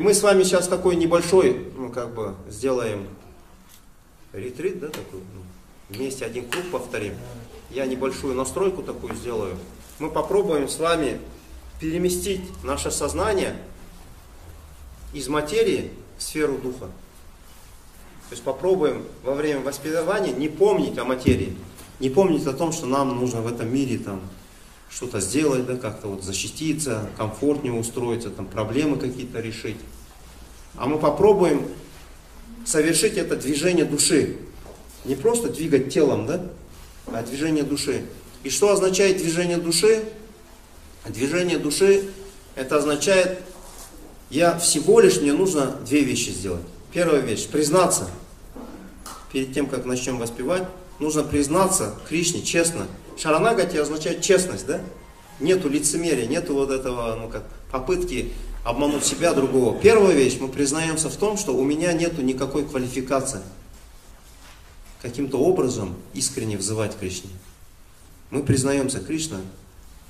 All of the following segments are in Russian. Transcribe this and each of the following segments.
Мы с вами сейчас такой небольшой, ну как бы, сделаем ретрит, да, такой, ну, вместе один круг повторим. Я небольшую настройку такую сделаю. Мы попробуем с вами переместить наше сознание из материи в сферу духа. То есть попробуем во время воспитания не помнить о материи, не помнить о том, что нам нужно в этом мире там что-то сделать, да, как-то вот защититься, комфортнее устроиться, там проблемы какие-то решить. А мы попробуем совершить это движение души. Не просто двигать телом, да, а движение души. И что означает движение души? Движение души, это означает, я всего лишь, мне нужно две вещи сделать. Первая вещь, признаться. Перед тем, как начнем воспевать, нужно признаться Кришне честно. Шаранагати означает честность, да? Нету лицемерия, нету вот этого, ну как, попытки обмануть себя, другого. Первая вещь, мы признаемся в том, что у меня нету никакой квалификации. Каким-то образом искренне взывать Кришне. Мы признаемся, Кришна,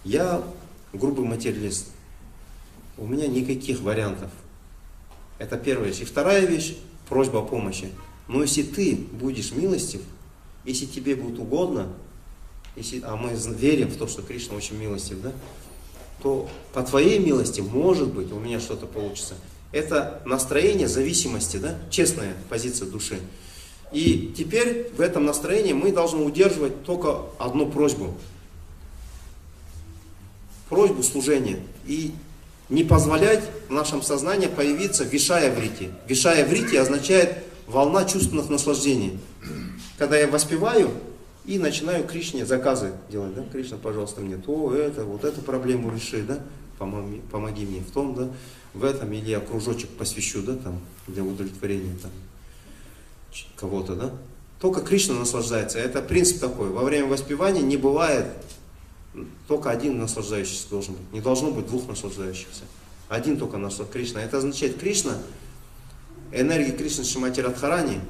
я грубый материалист. У меня никаких вариантов. Это первая вещь. И вторая вещь, просьба о помощи. Но если ты будешь милостив, если тебе будет угодно, если, а мы верим в то, что Кришна очень милостив, да, то по твоей милости, может быть, у меня что-то получится. Это настроение зависимости, да, честная позиция души. И теперь в этом настроении мы должны удерживать только одну просьбу. Просьбу служения. И не позволять в нашем сознании появиться вишая врити. Вишая врити означает волна чувственных наслаждений. Когда я воспеваю, и начинаю Кришне заказы делать, да, Кришна, пожалуйста, мне то, это, вот эту проблему реши, да, помоги, помоги мне в том, да, в этом, или я кружочек посвящу, да, там, для удовлетворения там кого-то, да. Только Кришна наслаждается. Это принцип такой. Во время воспевания не бывает только один наслаждающийся должен быть. Не должно быть двух наслаждающихся. Один только наслаждающийся. Кришна. Это означает Кришна, энергия Кришны Шимати Радхарани,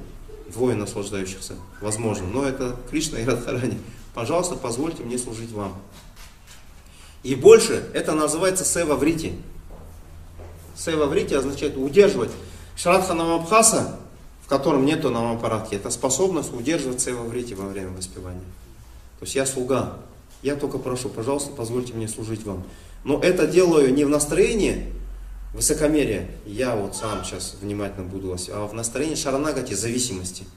двое наслаждающихся, возможно. Но это Кришна и Радхарани. Пожалуйста, позвольте мне служить вам. И больше это называется сева врити. Сева врити означает удерживать. Шрадха Намабхаса, в котором нету намапаратки, это способность удерживать сева врити во время воспевания. То есть я слуга, я только прошу, пожалуйста, позвольте мне служить вам. Но это делаю не в настроении высокомерия, я вот сам сейчас внимательно буду, а в настроении шаранагати зависимости –